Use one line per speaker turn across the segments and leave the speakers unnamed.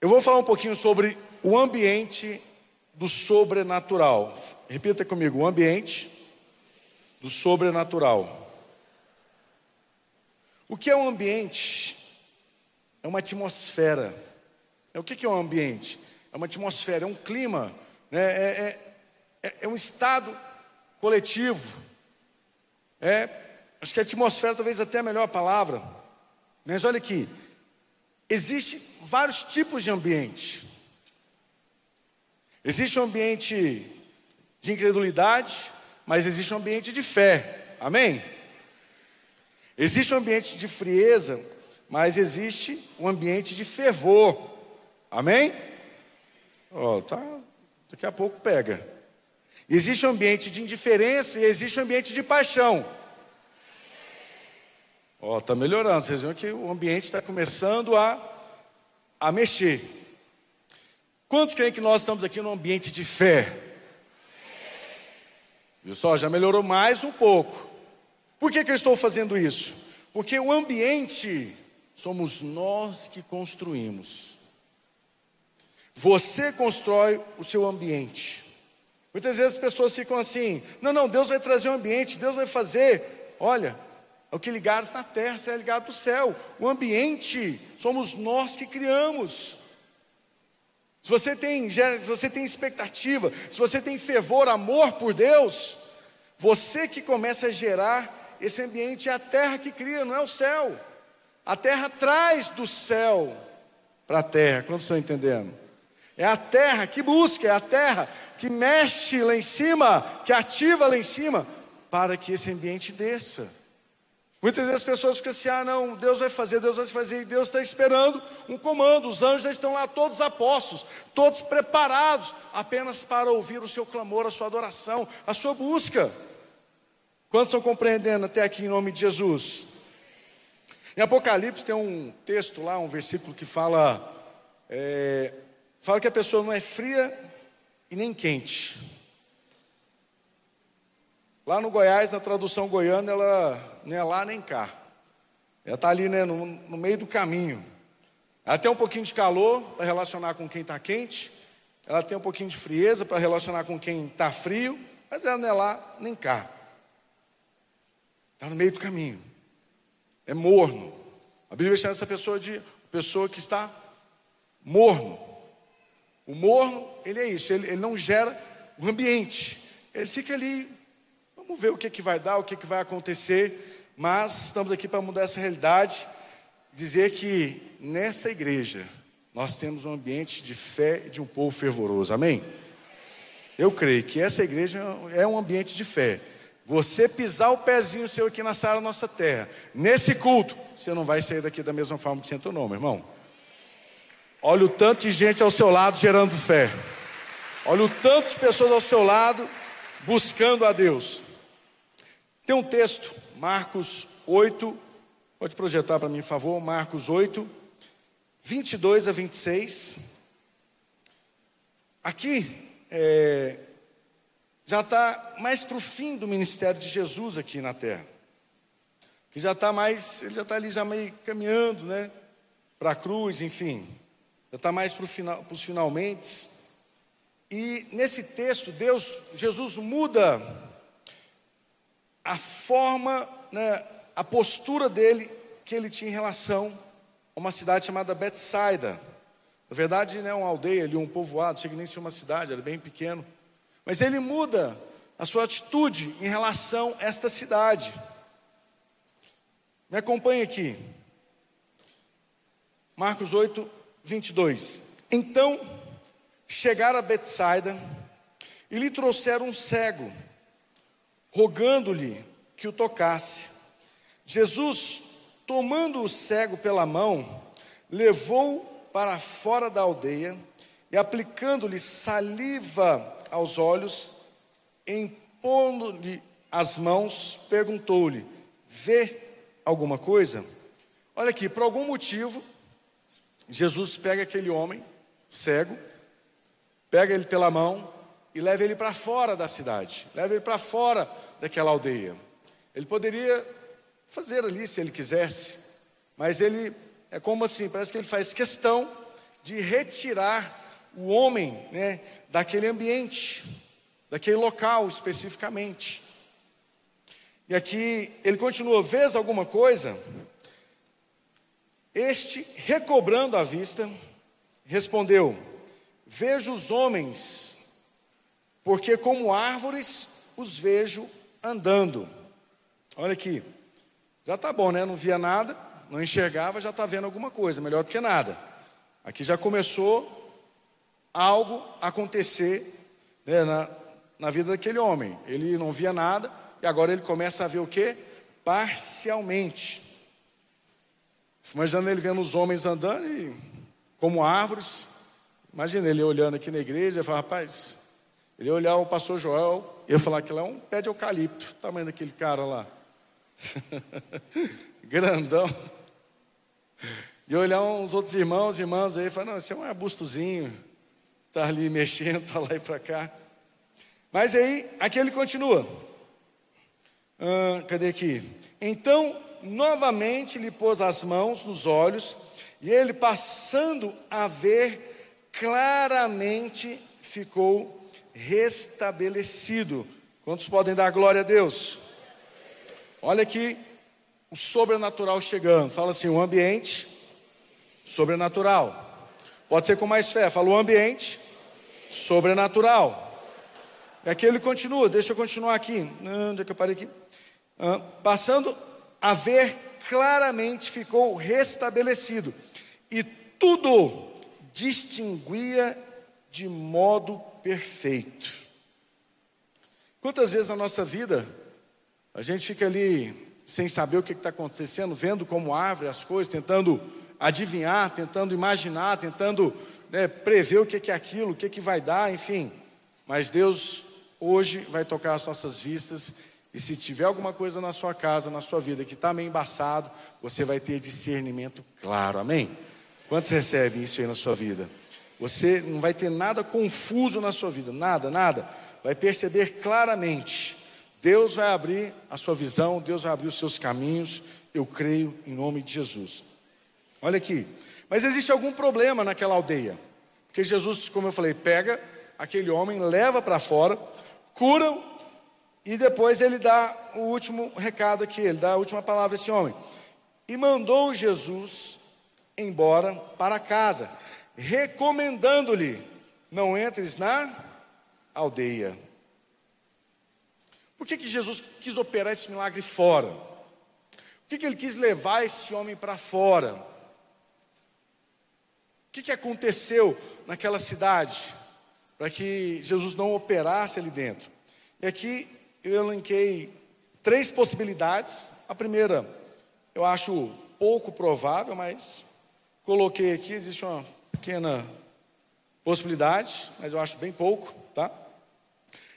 Eu vou falar um pouquinho sobre o ambiente do sobrenatural. Repita comigo: o ambiente do sobrenatural. O que é um ambiente? É uma atmosfera. É, o que é um ambiente? É uma atmosfera, é um clima, né? é, é, é, é um estado coletivo. É, acho que atmosfera talvez até é a melhor palavra. Mas olha aqui, Existem vários tipos de ambiente. Existe um ambiente de incredulidade, mas existe um ambiente de fé. Amém? Existe um ambiente de frieza, mas existe um ambiente de fervor. Amém? Oh, tá, daqui a pouco pega. Existe um ambiente de indiferença e existe um ambiente de paixão. Ó, oh, tá melhorando. Vocês viram que o ambiente está começando a, a mexer. Quantos creem que nós estamos aqui num ambiente de fé? Viu só? Já melhorou mais um pouco. Por que, que eu estou fazendo isso? Porque o ambiente somos nós que construímos. Você constrói o seu ambiente. Muitas vezes as pessoas ficam assim: não, não, Deus vai trazer um ambiente, Deus vai fazer. Olha, o que ligados na terra será ligado no céu. O ambiente somos nós que criamos. Se você tem, se você tem expectativa, se você tem fervor, amor por Deus, você que começa a gerar esse ambiente é a terra que cria, não é o céu. A terra traz do céu para a terra, quantos estão entendendo? É a terra que busca, é a terra que mexe lá em cima, que ativa lá em cima, para que esse ambiente desça. Muitas vezes as pessoas ficam assim: ah, não, Deus vai fazer, Deus vai fazer, e Deus está esperando um comando. Os anjos já estão lá, todos apostos, todos preparados, apenas para ouvir o seu clamor, a sua adoração, a sua busca. Quantos estão compreendendo até aqui em nome de Jesus? Em Apocalipse tem um texto lá, um versículo que fala, é, fala que a pessoa não é fria e nem quente. Lá no Goiás, na tradução goiana, ela não é lá nem cá. Ela está ali né, no, no, meio do caminho. Ela tem um pouquinho de calor para relacionar com quem está quente. Ela tem um pouquinho de frieza para relacionar com quem está frio. Mas ela não é lá nem cá. Está no meio do caminho. É morno. A Bíblia chama essa pessoa de pessoa que está morno. O morno, ele é isso, ele, ele não gera o ambiente. Ele fica ali, vamos ver o que, que vai dar, o que, que vai acontecer. Mas estamos aqui para mudar essa realidade, dizer que nessa igreja nós temos um ambiente de fé de um povo fervoroso. Amém? Eu creio que essa igreja é um ambiente de fé. Você pisar o pezinho seu aqui na sala nossa terra, nesse culto, você não vai sair daqui da mesma forma que você entrou, não, meu irmão. Olha o tanto de gente ao seu lado gerando fé. Olha o tanto de pessoas ao seu lado buscando a Deus. Tem um texto, Marcos 8, pode projetar para mim, por favor, Marcos 8, 22 a 26. Aqui, é, já está mais para o fim do ministério de Jesus aqui na terra. Que já está mais, ele já está ali já meio caminhando, né? Para a cruz, enfim. Já está mais para final, os finalmente. E nesse texto, Deus, Jesus muda a forma, né, a postura dele que ele tinha em relação a uma cidade chamada Betsaida. Na verdade, né, uma aldeia ali, um povoado, chega nem ser uma cidade, era bem pequeno. Mas ele muda a sua atitude em relação a esta cidade. Me acompanhe aqui. Marcos 8, 22. Então chegaram a Betsaida e lhe trouxeram um cego, rogando-lhe que o tocasse. Jesus, tomando o cego pela mão, levou para fora da aldeia e aplicando-lhe saliva aos olhos, impondo-lhe as mãos, perguntou-lhe: Vê alguma coisa? Olha aqui, por algum motivo, Jesus pega aquele homem cego, pega ele pela mão e leva ele para fora da cidade, leva ele para fora daquela aldeia. Ele poderia fazer ali se ele quisesse, mas ele é como assim, parece que ele faz questão de retirar o homem né, daquele ambiente, daquele local especificamente. E aqui ele continua: vês alguma coisa? Este, recobrando a vista, respondeu: Vejo os homens, porque como árvores os vejo andando. Olha aqui, já está bom, né? Não via nada, não enxergava, já está vendo alguma coisa, melhor do que nada. Aqui já começou algo acontecer né, na, na vida daquele homem. Ele não via nada e agora ele começa a ver o que? Parcialmente. Imaginando ele vendo os homens andando e, como árvores. Imagina ele olhando aqui na igreja e falar, rapaz, ele ia olhar o pastor Joel e ia falar que lá é um pé de eucalipto, tamanho daquele cara lá. Grandão. E olhar uns outros irmãos e irmãs aí e falar, não, esse é um arbustozinho, está ali mexendo para lá e para cá. Mas aí, aqui ele continua. Ah, cadê aqui? Então, novamente lhe pôs as mãos nos olhos, e ele, passando a ver claramente, ficou restabelecido. Quantos podem dar glória a Deus? Olha aqui o sobrenatural chegando. Fala assim: o ambiente sobrenatural. Pode ser com mais fé. Fala o ambiente sobrenatural. E aqui ele continua, deixa eu continuar aqui. Onde é que eu parei aqui? Ah, passando a ver claramente, ficou restabelecido. E tudo distinguia de modo perfeito. Quantas vezes na nossa vida a gente fica ali sem saber o que está acontecendo, vendo como árvore as coisas, tentando adivinhar, tentando imaginar, tentando né, prever o que, é aquilo, o que, que vai dar, enfim. Mas Deus hoje vai tocar as nossas vistas, e se tiver alguma coisa na sua casa, na sua vida que está meio embaçado, você vai ter discernimento claro, amém? Quantos recebem isso aí na sua vida? Você não vai ter nada confuso na sua vida, nada, nada. Vai perceber claramente. Deus vai abrir a sua visão, Deus vai abrir os seus caminhos, eu creio em nome de Jesus. Olha aqui. Mas existe algum problema naquela aldeia. Porque Jesus, como eu falei, pega aquele homem, leva para fora, cura e depois ele dá o último recado aqui, ele dá a última palavra a esse homem. E mandou Jesus embora para casa, recomendando-lhe: não entres na aldeia. Por que, que Jesus quis operar esse milagre fora? Por que, que ele quis levar esse homem para fora? O que, que aconteceu naquela cidade para que Jesus não operasse ali dentro? E aqui eu elenquei três possibilidades. A primeira, eu acho pouco provável, mas coloquei aqui, existe uma pequena possibilidade, mas eu acho bem pouco, tá?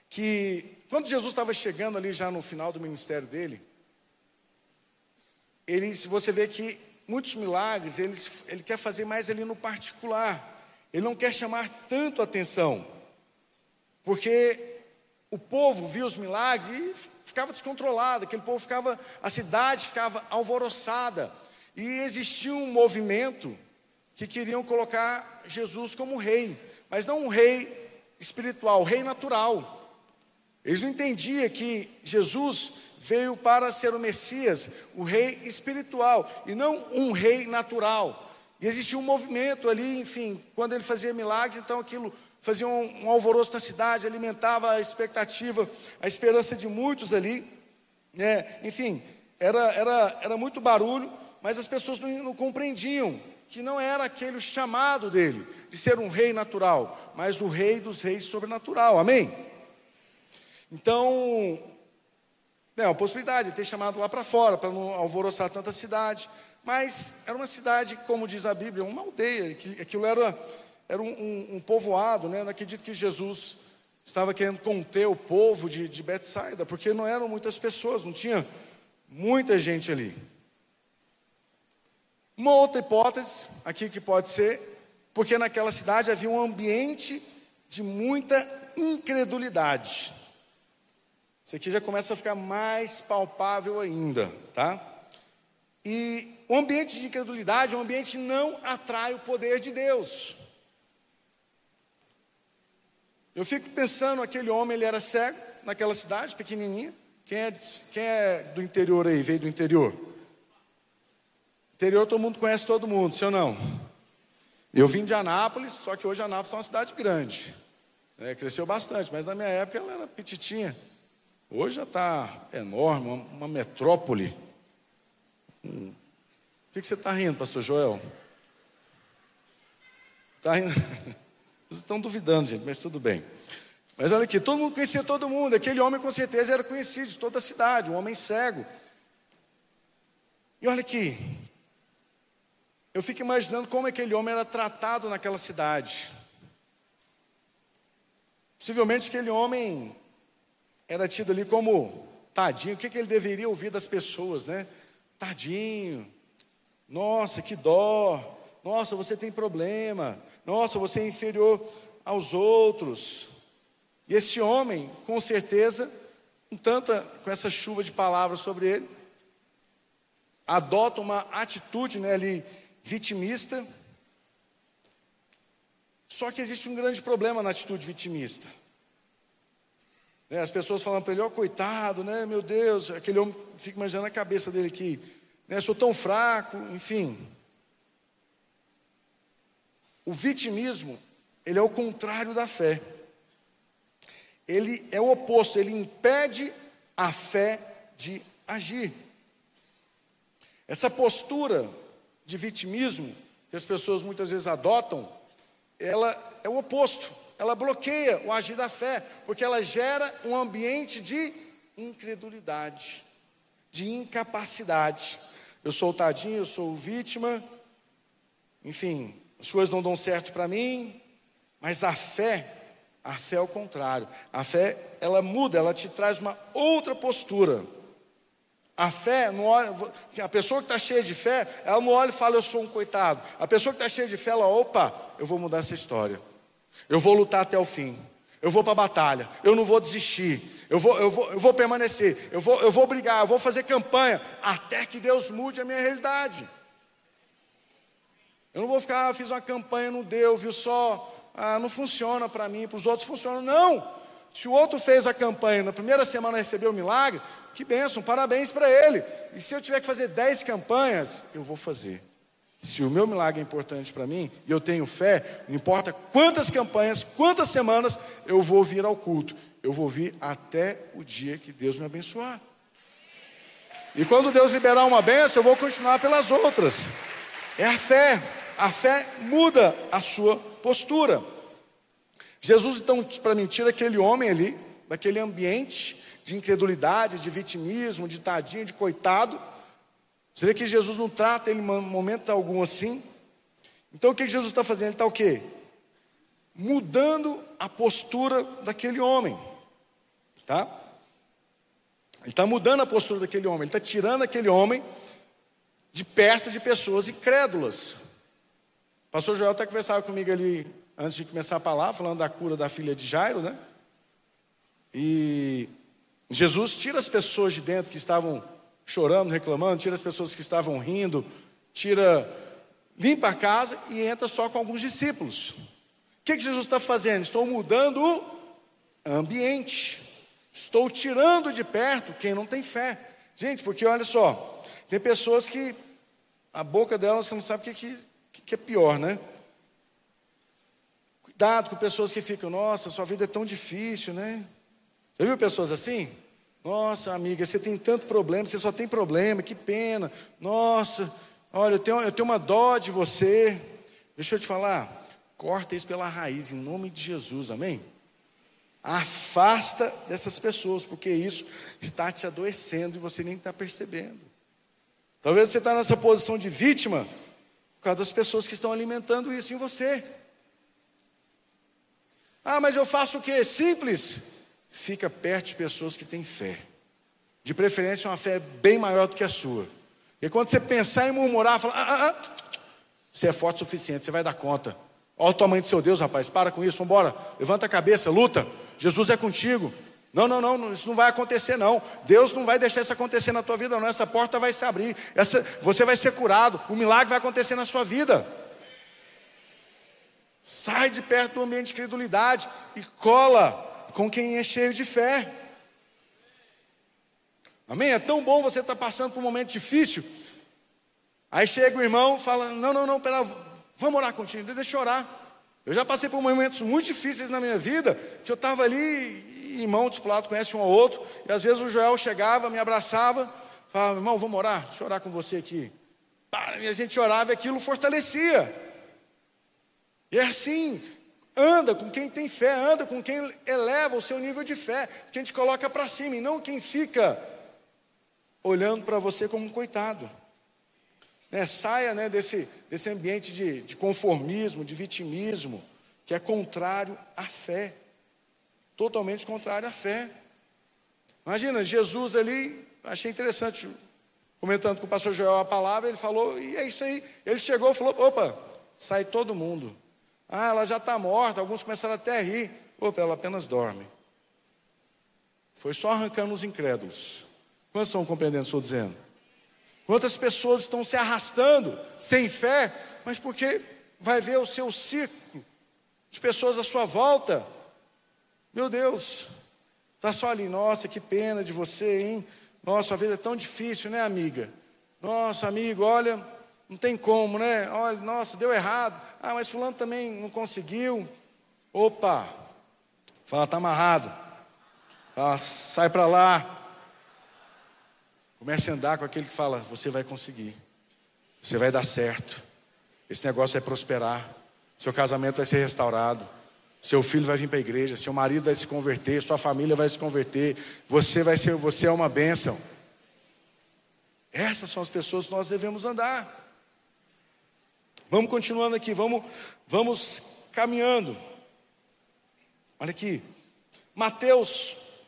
Que quando Jesus estava chegando ali já no final do ministério dele, ele, se você vê que muitos milagres, ele, ele quer fazer mais ali no particular. Ele não quer chamar tanto atenção. Porque o povo via os milagres e ficava descontrolado, aquele povo ficava, a cidade ficava alvoroçada. E existia um movimento que queriam colocar Jesus como rei, mas não um rei espiritual, um rei natural. Eles não entendiam que Jesus veio para ser o Messias, o rei espiritual, e não um rei natural. E existia um movimento ali, enfim, quando ele fazia milagres, então aquilo fazia um, um alvoroço na cidade, alimentava a expectativa, a esperança de muitos ali. Né? Enfim, era, era, era muito barulho, mas as pessoas não, não compreendiam que não era aquele chamado dele, de ser um rei natural, mas o rei dos reis sobrenatural, amém? Então, é uma possibilidade de ter chamado lá para fora, para não alvoroçar tanta cidade. Mas era uma cidade, como diz a Bíblia, uma aldeia. Aquilo era, era um, um, um povoado, né? Eu não acredito que Jesus estava querendo conter o povo de, de Betsaida, porque não eram muitas pessoas, não tinha muita gente ali. Uma outra hipótese aqui que pode ser, porque naquela cidade havia um ambiente de muita incredulidade. Isso aqui já começa a ficar mais palpável ainda, tá? E o ambiente de incredulidade é um ambiente que não atrai o poder de Deus. Eu fico pensando, aquele homem, ele era cego naquela cidade pequenininha. Quem é, quem é do interior aí, veio do interior? Interior todo mundo conhece todo mundo, sim ou não? Eu vim de Anápolis, só que hoje Anápolis é uma cidade grande. É, cresceu bastante, mas na minha época ela era petitinha. Hoje já está enorme, uma, uma metrópole. Hum. O que, que você está rindo, pastor Joel? Está rindo? Vocês estão duvidando, gente, mas tudo bem. Mas olha aqui, todo mundo conhecia todo mundo. Aquele homem com certeza era conhecido de toda a cidade, um homem cego. E olha aqui, eu fico imaginando como aquele homem era tratado naquela cidade. Possivelmente aquele homem era tido ali como tadinho. O que, que ele deveria ouvir das pessoas, né? Tadinho. Nossa, que dó. Nossa, você tem problema. Nossa, você é inferior aos outros. E esse homem, com certeza, com tanta, com essa chuva de palavras sobre ele, adota uma atitude né, ali vitimista. Só que existe um grande problema na atitude vitimista. Né, as pessoas falam para ele, ó, oh, coitado, né? Meu Deus, aquele homem fica imaginando a cabeça dele aqui, né? Sou tão fraco, enfim. O vitimismo, ele é o contrário da fé. Ele é o oposto, ele impede a fé de agir. Essa postura de vitimismo que as pessoas muitas vezes adotam, ela é o oposto. Ela bloqueia o agir da fé, porque ela gera um ambiente de incredulidade, de incapacidade. Eu sou o tadinho, eu sou vítima, enfim, as coisas não dão certo para mim, mas a fé, a fé é o contrário. A fé, ela muda, ela te traz uma outra postura. A fé, não olha, a pessoa que está cheia de fé, ela não olha e fala, eu sou um coitado. A pessoa que está cheia de fé, ela, opa, eu vou mudar essa história. Eu vou lutar até o fim. Eu vou para a batalha. Eu não vou desistir. Eu vou, eu, vou, eu vou permanecer. Eu vou, eu vou brigar. Eu vou fazer campanha até que Deus mude a minha realidade. Eu não vou ficar, ah, fiz uma campanha, não deu, viu só, ah, não funciona para mim, para os outros funciona. Não! Se o outro fez a campanha, na primeira semana recebeu o milagre, que bênção, parabéns para ele. E se eu tiver que fazer dez campanhas, eu vou fazer. Se o meu milagre é importante para mim, e eu tenho fé, não importa quantas campanhas, quantas semanas, eu vou vir ao culto. Eu vou vir até o dia que Deus me abençoar. E quando Deus liberar uma benção, eu vou continuar pelas outras. É a fé a fé muda a sua postura. Jesus, então, para mim, tira aquele homem ali, daquele ambiente de incredulidade, de vitimismo, de tadinho, de coitado. Você vê que Jesus não trata ele em momento algum assim. Então o que Jesus está fazendo? Ele está o quê? Mudando a postura daquele homem. Tá? Ele está mudando a postura daquele homem, ele está tirando aquele homem de perto de pessoas incrédulas. Pastor Joel até conversava comigo ali antes de começar a palavra, falando da cura da filha de Jairo, né? E Jesus tira as pessoas de dentro que estavam chorando, reclamando, tira as pessoas que estavam rindo, tira, limpa a casa e entra só com alguns discípulos. O que, que Jesus está fazendo? Estou mudando o ambiente. Estou tirando de perto quem não tem fé. Gente, porque olha só, tem pessoas que a boca delas você não sabe o que, que que é pior, né? Cuidado com pessoas que ficam, nossa, sua vida é tão difícil, né? Já viu pessoas assim? Nossa, amiga, você tem tanto problema, você só tem problema, que pena. Nossa, olha, eu tenho, eu tenho uma dó de você. Deixa eu te falar, corta isso pela raiz, em nome de Jesus, amém? Afasta dessas pessoas, porque isso está te adoecendo e você nem está percebendo. Talvez você está nessa posição de vítima, por causa das pessoas que estão alimentando isso em você. Ah, mas eu faço o que? Simples. Fica perto de pessoas que têm fé. De preferência, uma fé bem maior do que a sua. E quando você pensar em murmurar, falar, ah, ah, ah, você é forte o suficiente, você vai dar conta. Olha o tamanho do seu Deus, rapaz, para com isso, vamos embora. Levanta a cabeça, luta. Jesus é contigo. Não, não, não, isso não vai acontecer não. Deus não vai deixar isso acontecer na tua vida não. Essa porta vai se abrir. Essa, você vai ser curado. O milagre vai acontecer na sua vida. Sai de perto do ambiente de credulidade e cola com quem é cheio de fé. Amém? É tão bom você estar tá passando por um momento difícil. Aí chega o irmão fala: Não, não, não, pera, vamos orar contigo, deixa eu orar. Eu já passei por momentos muito difíceis na minha vida, que eu estava ali, irmão discipulado conhece um ao outro, e às vezes o Joel chegava, me abraçava, falava, irmão, vamos orar, deixa eu orar com você aqui. E a gente orava e aquilo fortalecia. E é assim, anda com quem tem fé, anda com quem eleva o seu nível de fé, quem te coloca para cima, e não quem fica olhando para você como um coitado. Né, saia né, desse, desse ambiente de, de conformismo, de vitimismo, que é contrário à fé totalmente contrário à fé. Imagina, Jesus ali, achei interessante, comentando com o pastor Joel a palavra, ele falou, e é isso aí. Ele chegou e falou: opa, sai todo mundo. Ah, ela já está morta, alguns começaram até a rir. Opa, ela apenas dorme. Foi só arrancando os incrédulos. Quantos estão compreendendo o que estou dizendo? Quantas pessoas estão se arrastando sem fé, mas porque vai ver o seu ciclo de pessoas à sua volta meu Deus, está só ali, nossa, que pena de você, hein? Nossa, a vida é tão difícil, né, amiga? Nossa, amigo, olha, não tem como, né? Olha, nossa, deu errado. Ah, mas fulano também não conseguiu. Opa, fala, está amarrado. Fala, sai para lá. Comece a andar com aquele que fala, você vai conseguir. Você vai dar certo. Esse negócio vai prosperar. Seu casamento vai ser restaurado. Seu filho vai vir para a igreja, seu marido vai se converter, sua família vai se converter, você vai ser, você é uma bênção. Essas são as pessoas que nós devemos andar. Vamos continuando aqui, vamos, vamos caminhando. Olha aqui, Mateus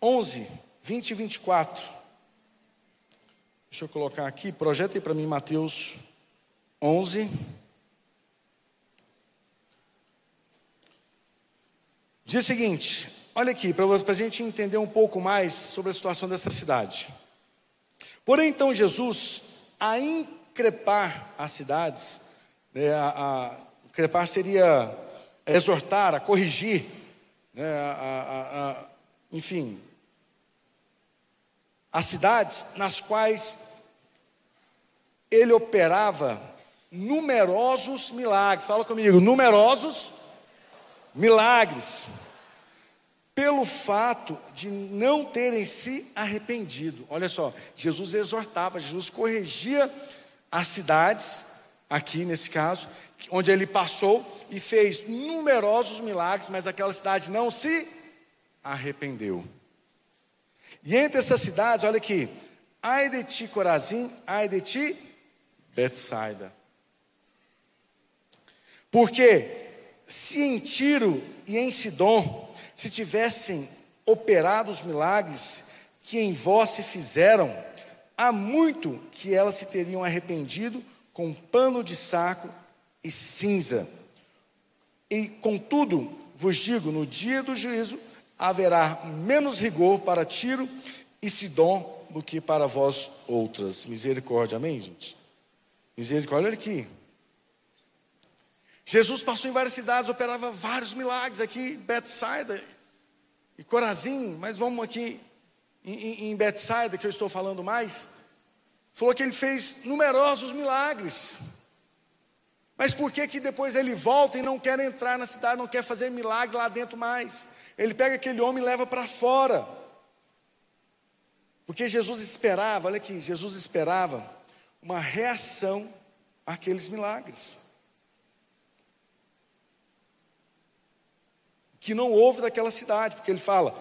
11, 20 e 24. Deixa eu colocar aqui, projeta aí para mim Mateus 11, Diz o seguinte: olha aqui, para a gente entender um pouco mais sobre a situação dessa cidade. Porém, então, Jesus, a increpar as cidades, né, a, a increpar seria exortar, a corrigir, né, a, a, enfim, as cidades nas quais ele operava numerosos milagres. Fala comigo, numerosos milagres, pelo fato de não terem se arrependido. Olha só, Jesus exortava, Jesus corrigia as cidades, aqui nesse caso, onde ele passou e fez numerosos milagres, mas aquela cidade não se arrependeu. E entre essas cidades, olha aqui, ai de ti Corazim, ai de ti Betsaida. Porque se em Tiro e em Sidom se tivessem operado os milagres que em vós se fizeram, há muito que elas se teriam arrependido com pano de saco e cinza. E contudo, vos digo, no dia do juízo haverá menos rigor para Tiro e Sidom do que para vós outras. Misericórdia, amém, gente? Misericórdia, olha aqui. Jesus passou em várias cidades, operava vários milagres aqui, Bethsaida e Corazim, mas vamos aqui em, em Bethsaida, que eu estou falando mais. Falou que ele fez numerosos milagres. Mas por que que depois ele volta e não quer entrar na cidade, não quer fazer milagre lá dentro mais? Ele pega aquele homem e leva para fora. Porque Jesus esperava, olha aqui, Jesus esperava uma reação àqueles milagres. que não houve daquela cidade, porque ele fala,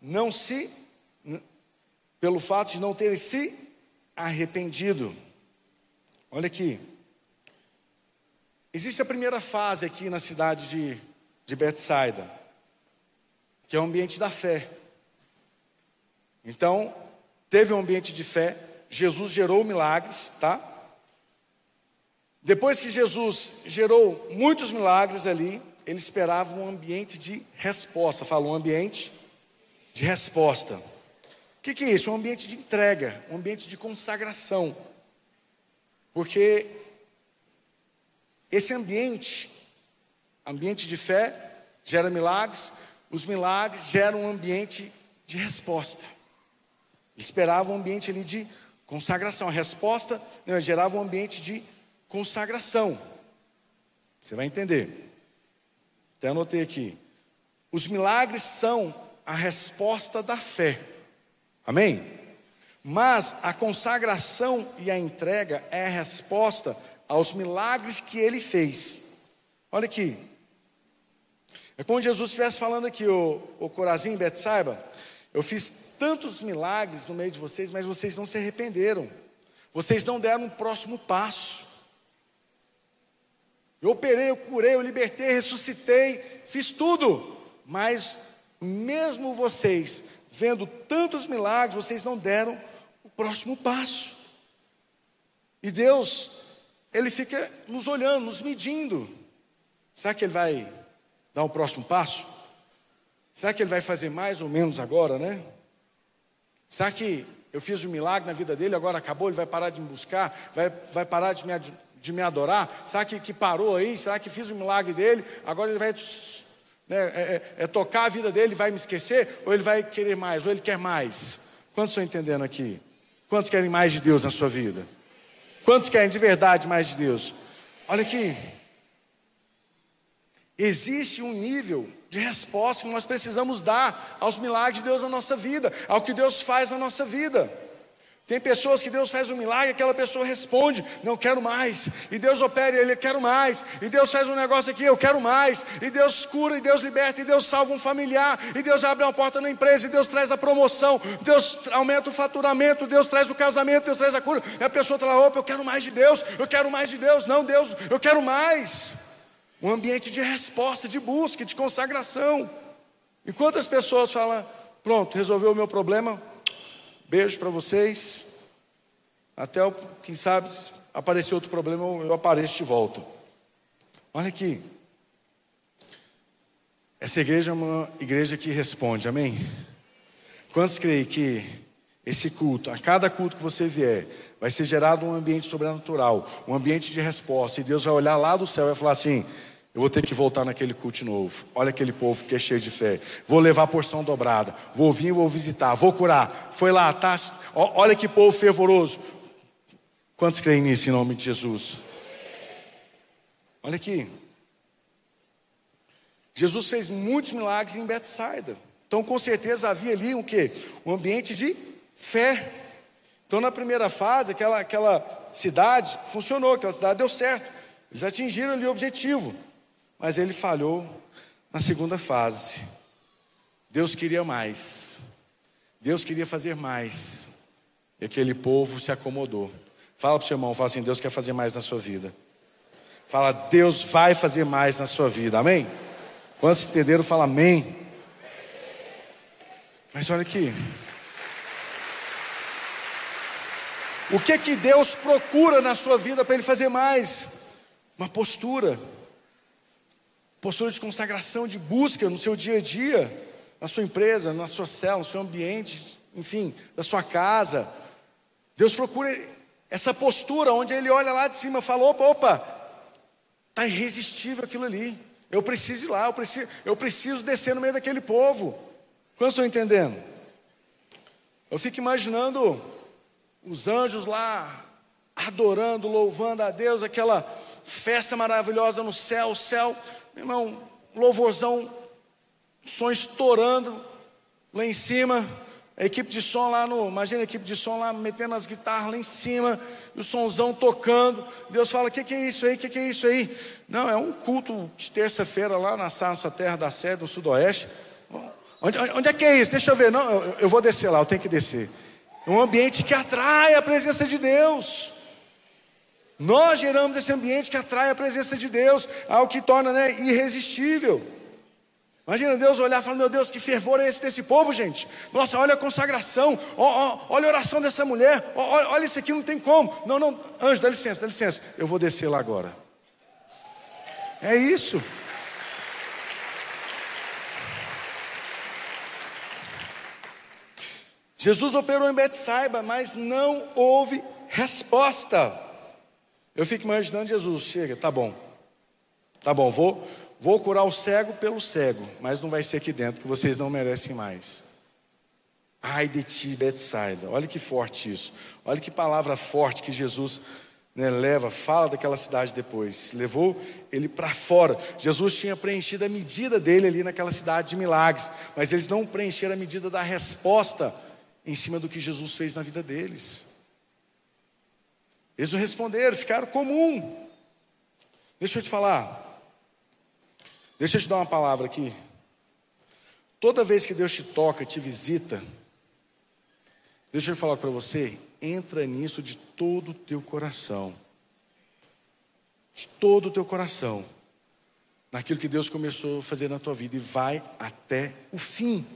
não se, pelo fato de não terem se arrependido. Olha aqui. Existe a primeira fase aqui na cidade de, de Betsaida, que é o ambiente da fé. Então, teve um ambiente de fé, Jesus gerou milagres, tá? Depois que Jesus gerou muitos milagres ali, ele esperava um ambiente de resposta. Fala, um ambiente de resposta. O que, que é isso? Um ambiente de entrega, um ambiente de consagração. Porque esse ambiente, ambiente de fé, gera milagres, os milagres geram um ambiente de resposta. Esperava um ambiente ali de consagração. A resposta né, gerava um ambiente de consagração. Você vai entender. Até anotei aqui. Os milagres são a resposta da fé. Amém? Mas a consagração e a entrega é a resposta aos milagres que ele fez. Olha aqui. É como Jesus estivesse falando aqui, o, o Corazim, Betsaiba. Eu fiz tantos milagres no meio de vocês, mas vocês não se arrependeram. Vocês não deram um próximo passo. Eu operei, eu curei, eu libertei, ressuscitei, fiz tudo. Mas mesmo vocês vendo tantos milagres, vocês não deram o próximo passo. E Deus, Ele fica nos olhando, nos medindo. Será que Ele vai dar o próximo passo? Será que Ele vai fazer mais ou menos agora, né? Será que eu fiz um milagre na vida dele, agora acabou, ele vai parar de me buscar, vai, vai parar de me de me adorar? Será que, que parou aí? Será que fiz o milagre dele? Agora ele vai né, é, é, é, tocar a vida dele, vai me esquecer? Ou ele vai querer mais? Ou ele quer mais? Quantos estão entendendo aqui? Quantos querem mais de Deus na sua vida? Quantos querem de verdade mais de Deus? Olha aqui. Existe um nível de resposta que nós precisamos dar aos milagres de Deus na nossa vida, ao que Deus faz na nossa vida. Tem pessoas que Deus faz um milagre, aquela pessoa responde, não quero mais. E Deus opera, ele quero mais. E Deus faz um negócio aqui, eu quero mais. E Deus cura, e Deus liberta, e Deus salva um familiar, e Deus abre uma porta na empresa, e Deus traz a promoção, Deus aumenta o faturamento, Deus traz o casamento, Deus traz a cura. E a pessoa fala, opa, eu quero mais de Deus, eu quero mais de Deus. Não, Deus, eu quero mais. Um ambiente de resposta, de busca, de consagração. E quantas pessoas falam, pronto, resolveu o meu problema, Beijo para vocês. Até, quem sabe, aparecer outro problema, eu apareço de volta. Olha aqui. Essa igreja é uma igreja que responde, amém? Quantos creem que esse culto, a cada culto que você vier, vai ser gerado um ambiente sobrenatural, um ambiente de resposta, e Deus vai olhar lá do céu e vai falar assim: eu vou ter que voltar naquele culto novo. Olha aquele povo que é cheio de fé. Vou levar a porção dobrada. Vou vir, vou visitar, vou curar. Foi lá, tá? Olha que povo fervoroso. Quantos creem nisso em nome de Jesus? Olha aqui. Jesus fez muitos milagres em Betsaida. Então, com certeza havia ali um quê? Um ambiente de fé. Então, na primeira fase, aquela, aquela cidade funcionou, aquela cidade deu certo. Eles atingiram ali o objetivo. Mas ele falhou na segunda fase. Deus queria mais. Deus queria fazer mais. E aquele povo se acomodou. Fala para o seu irmão, fala assim: Deus quer fazer mais na sua vida. Fala, Deus vai fazer mais na sua vida. Amém? Quantos entenderam, fala amém. Mas olha aqui. O que que Deus procura na sua vida para Ele fazer mais? Uma postura postura de consagração, de busca no seu dia a dia, na sua empresa, na sua cela, no seu ambiente, enfim, da sua casa. Deus procura essa postura onde Ele olha lá de cima e fala: opa, opa, está irresistível aquilo ali. Eu preciso ir lá, eu preciso, eu preciso descer no meio daquele povo. Quantos estão entendendo? Eu fico imaginando os anjos lá adorando, louvando a Deus, aquela festa maravilhosa no céu, o céu meu irmão, louvorzão, som estourando lá em cima, a equipe de som lá no, imagina a equipe de som lá metendo as guitarras lá em cima, e o sonzão tocando. Deus fala: "O que, que é isso aí? O que, que é isso aí?" Não, é um culto de terça-feira lá na nossa terra da sede, no sudoeste. Onde, onde, é que é isso? Deixa eu ver. Não, eu, eu vou descer lá, eu tenho que descer. É um ambiente que atrai a presença de Deus. Nós geramos esse ambiente que atrai a presença de Deus, algo que torna né, irresistível. Imagina Deus olhar e falar: Meu Deus, que fervor é esse desse povo, gente? Nossa, olha a consagração, olha a oração dessa mulher, olha isso aqui, não tem como. Não, não, anjo, dá licença, dá licença, eu vou descer lá agora. É isso. Jesus operou em Betsaiba, mas não houve resposta. Eu fico imaginando Jesus, chega, tá bom. Tá bom, vou, vou curar o cego pelo cego, mas não vai ser aqui dentro, que vocês não merecem mais. Ai de ti, Betsaida. Olha que forte isso. Olha que palavra forte que Jesus né, leva, fala daquela cidade depois. Levou ele para fora. Jesus tinha preenchido a medida dele ali naquela cidade de milagres, mas eles não preencheram a medida da resposta em cima do que Jesus fez na vida deles. Eles não responderam, ficaram comum. Deixa eu te falar. Deixa eu te dar uma palavra aqui. Toda vez que Deus te toca, te visita, deixa eu falar para você, entra nisso de todo o teu coração. De todo o teu coração. Naquilo que Deus começou a fazer na tua vida e vai até o fim.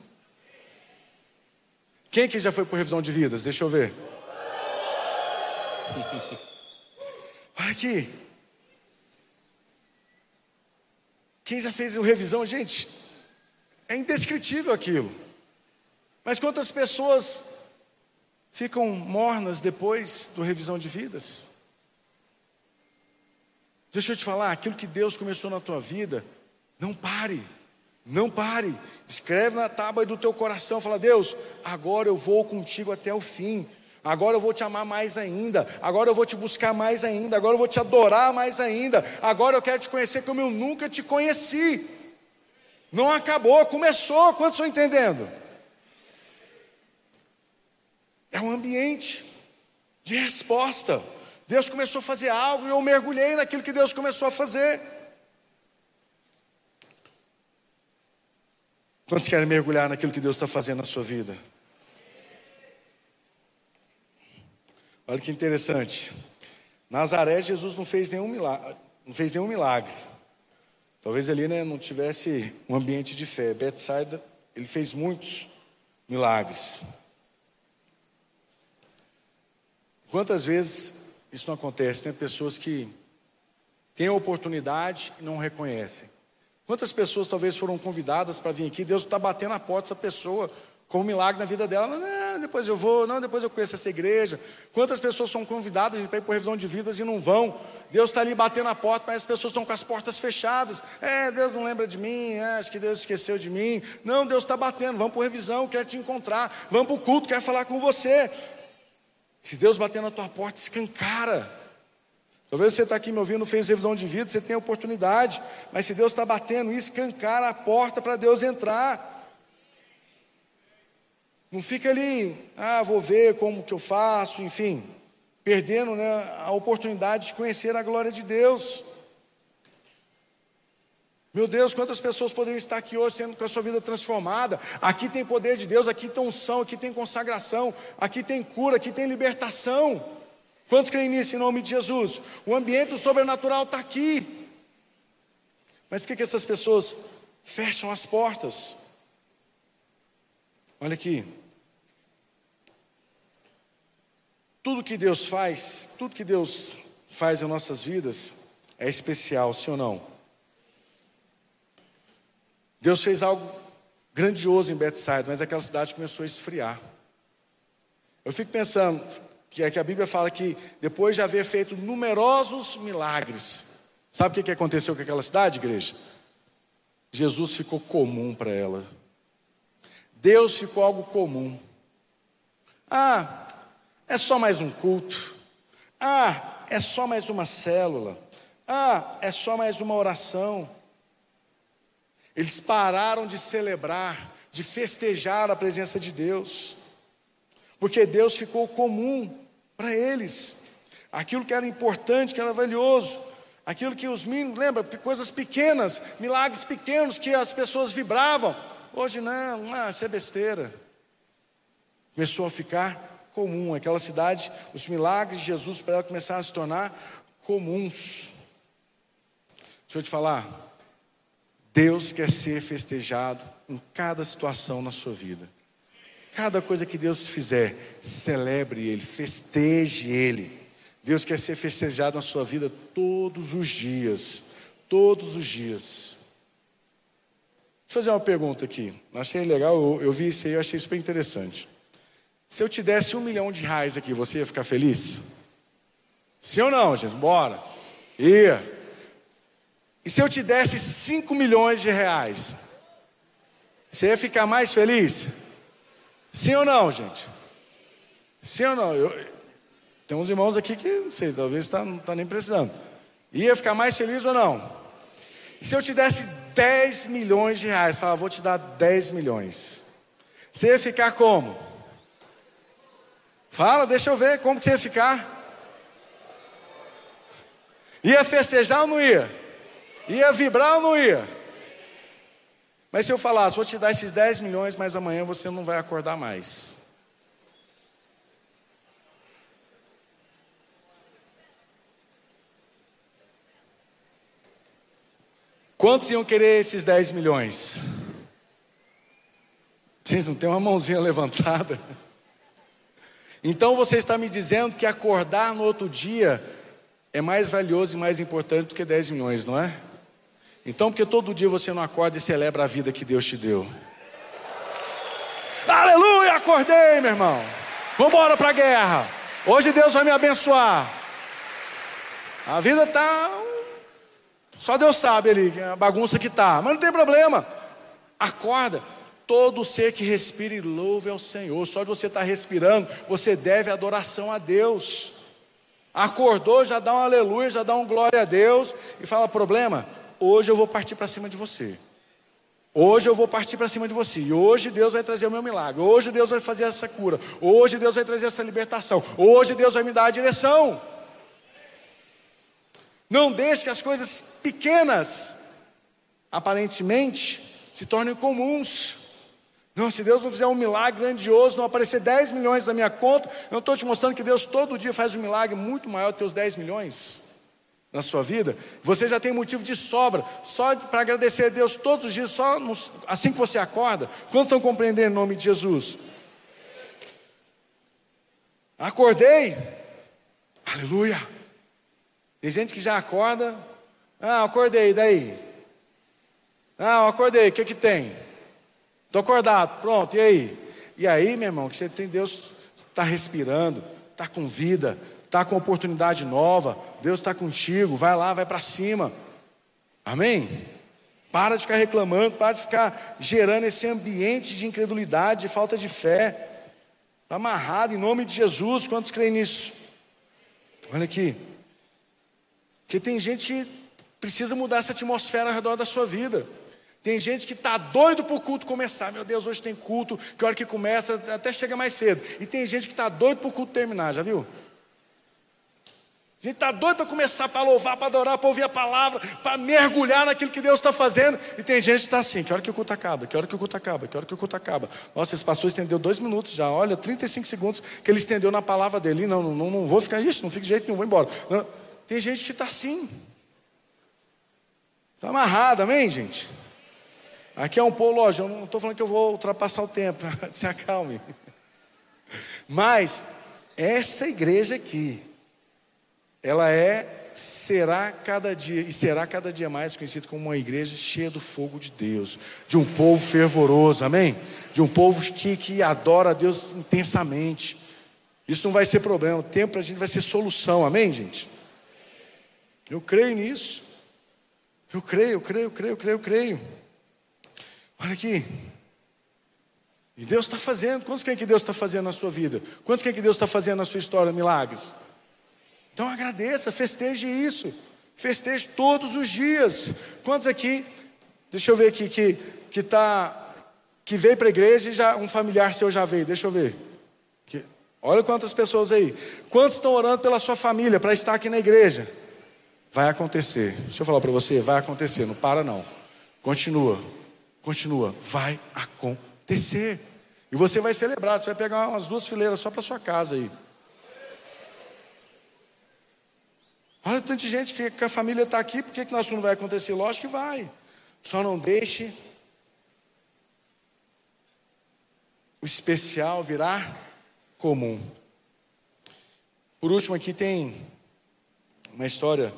Quem que já foi por revisão de vidas? Deixa eu ver. Olha aqui. Quem já fez revisão, gente, é indescritível aquilo. Mas quantas pessoas ficam mornas depois do revisão de vidas? Deixa eu te falar, aquilo que Deus começou na tua vida, não pare. Não pare, escreve na tábua do teu coração, fala: Deus, agora eu vou contigo até o fim. Agora eu vou te amar mais ainda. Agora eu vou te buscar mais ainda. Agora eu vou te adorar mais ainda. Agora eu quero te conhecer como eu nunca te conheci. Não acabou, começou. Quantos estão entendendo? É um ambiente de resposta. Deus começou a fazer algo e eu mergulhei naquilo que Deus começou a fazer. Quantos querem mergulhar naquilo que Deus está fazendo na sua vida? Olha que interessante. Nazaré, Jesus não fez nenhum milagre. Não fez nenhum milagre. Talvez ali né, não tivesse um ambiente de fé. Betsaida, ele fez muitos milagres. Quantas vezes isso não acontece? Tem né? pessoas que têm a oportunidade e não reconhecem. Quantas pessoas talvez foram convidadas para vir aqui? Deus está batendo a porta dessa pessoa com um milagre na vida dela. Não, depois eu vou, não, depois eu conheço essa igreja. Quantas pessoas são convidadas para ir por revisão de vidas e não vão? Deus está ali batendo a porta, mas as pessoas estão com as portas fechadas. É, Deus não lembra de mim, é, acho que Deus esqueceu de mim. Não, Deus está batendo, vamos por revisão, quero te encontrar. Vamos para o culto, quero falar com você. Se Deus bater na tua porta, escancara. Talvez você está aqui me ouvindo, fez revisão de vida, você tem a oportunidade, mas se Deus está batendo, escancara a porta para Deus entrar. Não fica ali, ah, vou ver como que eu faço, enfim, perdendo né, a oportunidade de conhecer a glória de Deus. Meu Deus, quantas pessoas poderiam estar aqui hoje sendo com a sua vida transformada? Aqui tem poder de Deus, aqui tem unção, aqui tem consagração, aqui tem cura, aqui tem libertação. Quantos creem nisso em nome de Jesus? O ambiente sobrenatural está aqui. Mas por que, que essas pessoas fecham as portas? Olha aqui. Tudo que Deus faz, tudo que Deus faz em nossas vidas é especial, sim ou não? Deus fez algo grandioso em Bethsaida, mas aquela cidade começou a esfriar. Eu fico pensando, que é que a Bíblia fala que depois de haver feito numerosos milagres, sabe o que, aconteceu com aquela cidade, igreja? Jesus ficou comum para ela. Deus ficou algo comum. Ah, é só mais um culto. Ah, é só mais uma célula. Ah, é só mais uma oração. Eles pararam de celebrar, de festejar a presença de Deus, porque Deus ficou comum para eles. Aquilo que era importante, que era valioso, aquilo que os meninos, lembra, coisas pequenas, milagres pequenos que as pessoas vibravam. Hoje não, ah, isso é besteira. Começou a ficar comum. Aquela cidade, os milagres de Jesus para ela começaram a se tornar comuns. Deixa eu te falar, Deus quer ser festejado em cada situação na sua vida. Cada coisa que Deus fizer, celebre Ele, festeje Ele. Deus quer ser festejado na sua vida todos os dias. Todos os dias. Deixa eu fazer uma pergunta aqui. Achei legal, eu, eu vi isso aí, eu achei super interessante. Se eu te desse um milhão de reais aqui, você ia ficar feliz? Sim ou não, gente? Bora. Ia. E se eu te desse cinco milhões de reais? Você ia ficar mais feliz? Sim ou não, gente? Sim ou não? Eu, tem uns irmãos aqui que, não sei, talvez tá, não está nem precisando. Ia ficar mais feliz ou não? E se eu te desse 10 milhões de reais, falava, vou te dar 10 milhões. Você ia ficar como? Fala, deixa eu ver como que você ia ficar. Ia festejar ou não ia? Ia vibrar ou não ia? Mas se eu falasse, vou te dar esses 10 milhões, mas amanhã você não vai acordar mais. Quantos iam querer esses 10 milhões? Gente, não tem uma mãozinha levantada. Então você está me dizendo que acordar no outro dia é mais valioso e mais importante do que 10 milhões, não é? Então, porque todo dia você não acorda e celebra a vida que Deus te deu. Aleluia, acordei, meu irmão. Vamos embora para a guerra. Hoje Deus vai me abençoar. A vida está só Deus sabe ali a bagunça que tá, mas não tem problema. Acorda. Todo ser que respire louve ao Senhor. Só de você estar tá respirando, você deve adoração a Deus. Acordou, já dá um aleluia, já dá um glória a Deus e fala: problema, hoje eu vou partir para cima de você. Hoje eu vou partir para cima de você. E hoje Deus vai trazer o meu milagre. Hoje Deus vai fazer essa cura. Hoje Deus vai trazer essa libertação. Hoje Deus vai me dar a direção. Não deixe que as coisas pequenas, aparentemente, se tornem comuns. Não, se Deus não fizer um milagre grandioso, não aparecer 10 milhões na minha conta, eu não estou te mostrando que Deus todo dia faz um milagre muito maior do que os 10 milhões na sua vida. Você já tem motivo de sobra, só para agradecer a Deus todos os dias, só assim que você acorda. Quantos estão compreendendo em nome de Jesus? Acordei, aleluia. Tem gente que já acorda, ah, acordei, daí? Ah, acordei, o que que tem? Estou acordado, pronto, e aí? E aí, meu irmão, que você tem Deus está respirando, está com vida, está com oportunidade nova, Deus está contigo, vai lá, vai para cima. Amém? Para de ficar reclamando, para de ficar gerando esse ambiente de incredulidade, de falta de fé. Está amarrado em nome de Jesus. Quantos creem nisso? Olha aqui. Porque tem gente que precisa mudar essa atmosfera ao redor da sua vida. Tem gente que está doido para o culto começar. Meu Deus, hoje tem culto, que hora que começa, até chega mais cedo. E tem gente que está doido para o culto terminar, já viu? A gente está doido para começar, para louvar, para adorar, para ouvir a palavra, para mergulhar naquilo que Deus está fazendo. E tem gente que está assim, que hora que o culto acaba, que hora que o culto acaba, que hora que o culto acaba. Nossa, esse pastor estendeu dois minutos já, olha, 35 segundos que ele estendeu na palavra dele. Não, não, não, vou ficar isso, não fique de jeito nenhum, vou embora. Não, tem gente que está assim. Está amarrado, amém, gente? Aqui é um polo, lógico, eu não estou falando que eu vou ultrapassar o tempo, se acalme. Mas essa igreja aqui, ela é, será cada dia, e será cada dia mais conhecida como uma igreja cheia do fogo de Deus, de um povo fervoroso, amém? De um povo que, que adora a Deus intensamente. Isso não vai ser problema, o tempo para a gente vai ser solução, amém, gente? Eu creio nisso. Eu creio, eu creio, eu creio, eu creio, eu creio. Olha aqui. E Deus está fazendo. Quantos querem que Deus está fazendo na sua vida? Quantos querem que Deus está fazendo na sua história milagres? Então agradeça, festeje isso. Festeje todos os dias. Quantos aqui, deixa eu ver aqui, que, que, tá, que veio para a igreja e já, um familiar seu já veio, deixa eu ver. Que, olha quantas pessoas aí. Quantos estão orando pela sua família para estar aqui na igreja? Vai acontecer. Deixa eu falar para você, vai acontecer, não para não. Continua. Continua, vai acontecer. E você vai celebrar, você vai pegar umas duas fileiras só para sua casa aí. Olha, tanta gente que, que a família está aqui, por que, que nosso não vai acontecer? Lógico que vai. Só não deixe o especial virar comum. Por último, aqui tem uma história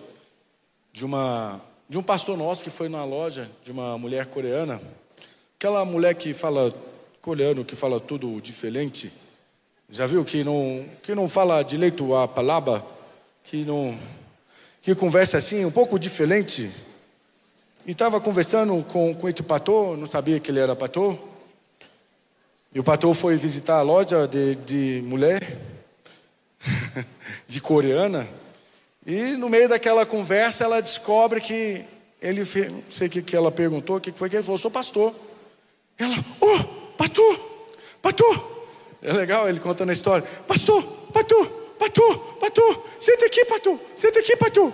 de, uma, de um pastor nosso que foi na loja de uma mulher coreana. Aquela mulher que fala coreano, que fala tudo diferente. Já viu que não, que não fala direito a palavra, que não que conversa assim, um pouco diferente. E estava conversando com, com esse pastor, não sabia que ele era pastor. E o pastor foi visitar a loja de, de mulher, de coreana. E no meio daquela conversa ela descobre que ele, não sei o que, que ela perguntou, o que foi que ele falou, sou pastor. Ela, oh, pastor, pastor. É legal ele contando a história. Pastor, pastor, pastor, pastor, senta aqui, pastor, senta aqui, pastor.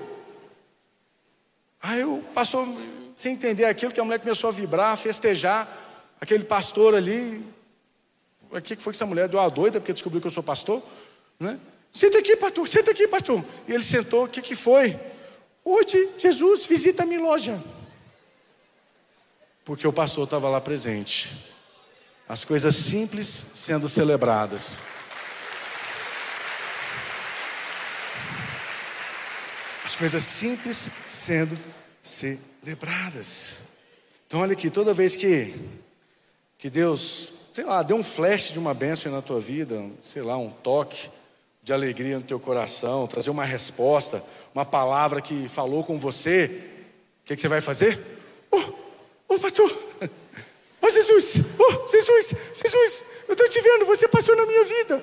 Aí o pastor, sem entender aquilo, que a mulher começou a vibrar, a festejar, aquele pastor ali. O que foi que essa mulher deu a doida porque descobriu que eu sou pastor? Né? Senta aqui, pastor, senta aqui, pastor. E ele sentou, o que, que foi? Hoje Jesus visita a minha loja. Porque o pastor estava lá presente. As coisas simples sendo celebradas. As coisas simples sendo celebradas. Então, olha aqui, toda vez que, que Deus, sei lá, deu um flash de uma bênção na tua vida, sei lá, um toque de alegria no teu coração, trazer uma resposta, uma palavra que falou com você, o que, que, você vai fazer? Oh, oh pastor, oh Jesus, oh Jesus, Jesus, eu estou te vendo, você passou na minha vida.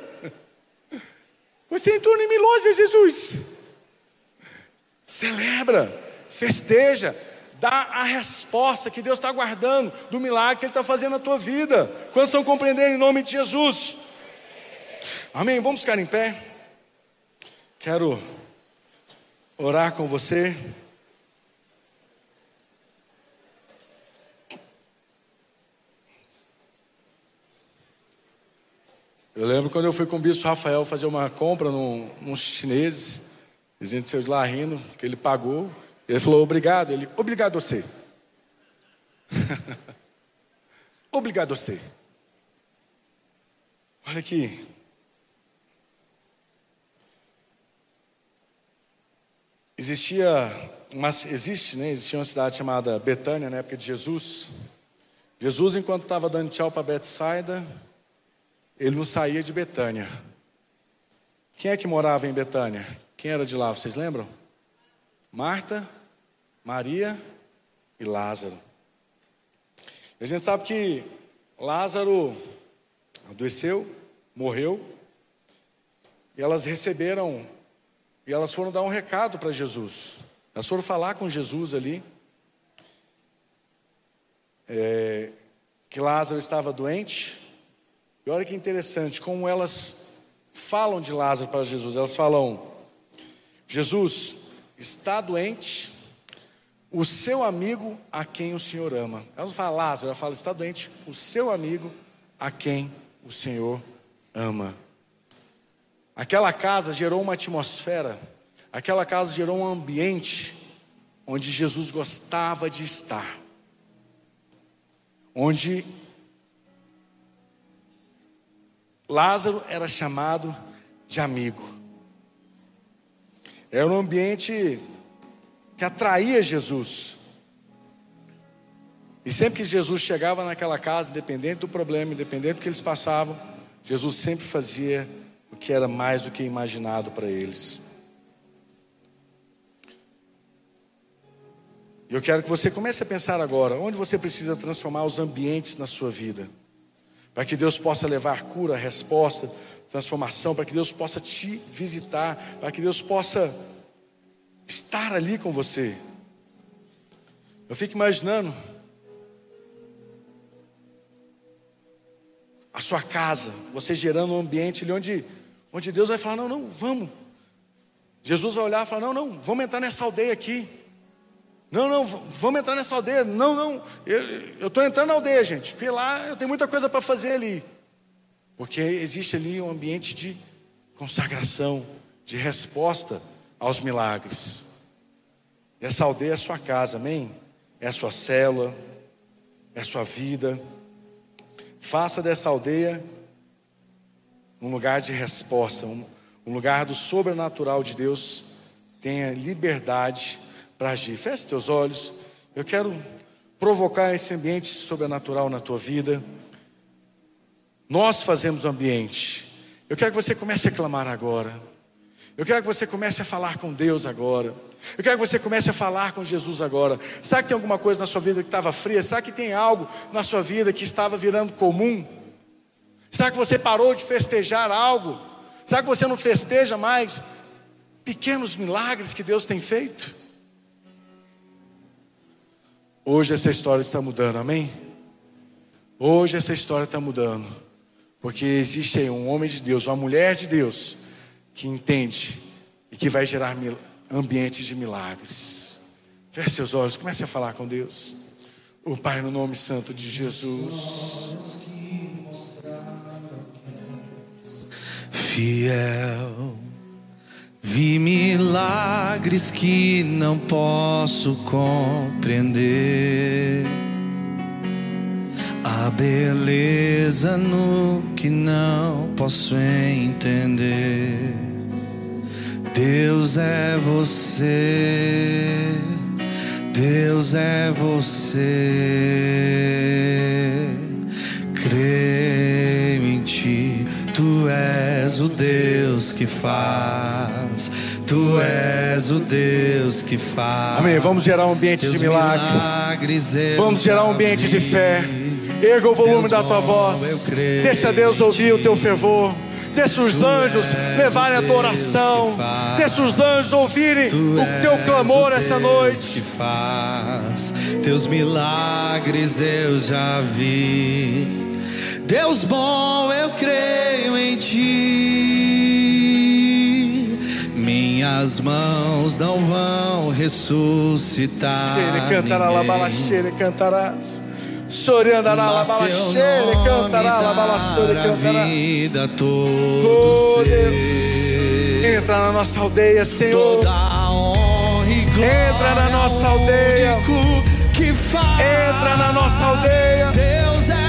Você entrou em Milósia, Jesus. Celebra, festeja, dá a resposta que Deus está guardando do milagre que Ele está fazendo na tua vida. Quantos estão compreendendo em nome de Jesus? Amém? Vamos ficar em pé. Quero orar com você. Eu lembro quando eu fui com o bispo Rafael fazer uma compra num, num chineses. Saiu de lá rindo, que ele pagou. Ele falou, obrigado. Ele, obrigado você. obrigado você. Olha aqui. Existia, uma, existe, né? Existia uma cidade chamada Betânia na época de Jesus. Jesus, enquanto estava dando tchau para Betsaida, ele não saía de Betânia. Quem é que morava em Betânia? Quem era de lá, vocês lembram? Marta, Maria e Lázaro. E a gente sabe que Lázaro adoeceu, morreu, e elas receberam, e elas foram dar um recado para Jesus. Elas foram falar com Jesus ali, é, que Lázaro estava doente. E olha que interessante, como elas falam de Lázaro para Jesus. Elas falam: Jesus está doente, o seu amigo a quem o Senhor ama. Ela não fala Lázaro, ela fala: está doente, o seu amigo a quem o Senhor ama. Aquela casa gerou uma atmosfera, aquela casa gerou um ambiente onde Jesus gostava de estar, onde Lázaro era chamado de amigo. Era um ambiente que atraía Jesus. E sempre que Jesus chegava naquela casa, independente do problema, independente do que eles passavam, Jesus sempre fazia o que era mais do que imaginado para eles. E eu quero que você comece a pensar agora, onde você precisa transformar os ambientes na sua vida, para que Deus possa levar cura, resposta, transformação, para que Deus possa te visitar, para que Deus possa estar ali com você. Eu fico imaginando a sua casa, você gerando um ambiente ali onde, onde Deus vai falar: não, não, vamos. Jesus vai olhar e falar: não, não, vamos entrar nessa aldeia aqui. Não, não, vamos entrar nessa aldeia. Não, não, eu estou entrando na aldeia, gente, porque lá eu tenho muita coisa para fazer ali. Porque existe ali um ambiente de consagração, de resposta aos milagres. Essa aldeia é sua casa, amém? É a sua célula, é sua vida. Faça dessa aldeia um lugar de resposta, um, um lugar do sobrenatural de Deus. Tenha liberdade para agir. Feche teus olhos. Eu quero provocar esse ambiente sobrenatural na tua vida. Nós fazemos o ambiente. Eu quero que você comece a clamar agora. Eu quero que você comece a falar com Deus agora. Eu quero que você comece a falar com Jesus agora. Será que tem alguma coisa na sua vida que estava fria? Será que tem algo na sua vida que estava virando comum? Será que você parou de festejar algo? Será que você não festeja mais pequenos milagres que Deus tem feito? Hoje essa história está mudando, amém? Hoje essa história está mudando, porque existe aí um homem de Deus, uma mulher de Deus, que entende e que vai gerar ambientes de milagres. Feche seus olhos, comece a falar com Deus. O Pai, no nome santo de Jesus.
Fiel, vi milagres que não posso compreender a beleza no que não posso entender. Deus é você, Deus é você. Creio em ti, tu és o Deus que faz. Tu és o Deus que faz.
Amém. Vamos gerar um ambiente Teus de milagre. Vamos gerar um ambiente de fé. Erga o volume Deus da tua voz. Deixa Deus ouvir o teu fervor. Deixa os anjos levarem a tua oração. Deixa os anjos ouvirem o teu clamor essa noite.
Teus milagres eu já vi. Deus bom, eu creio em ti. Minhas mãos não vão ressuscitar.
Xere cantará, labala, xere cantarás. Soreandará, labalaxere, cantará, labalaxere, cantará.
vida todo
oh, Deus. Entra na nossa aldeia, Senhor.
Toda honra e glória
Entra na nossa aldeia.
Que faz.
Entra na nossa aldeia.
Deus é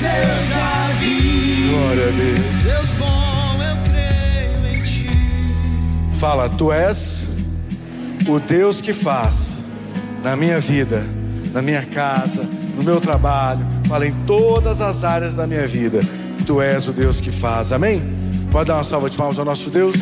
Milagres eu já vi.
Glória a Deus.
Deus bom, eu creio em ti.
Fala, tu és o Deus que faz na minha vida, na minha casa, no meu trabalho. Fala em todas as áreas da minha vida. Tu és o Deus que faz. Amém? Pode dar uma salva de palmas ao nosso Deus?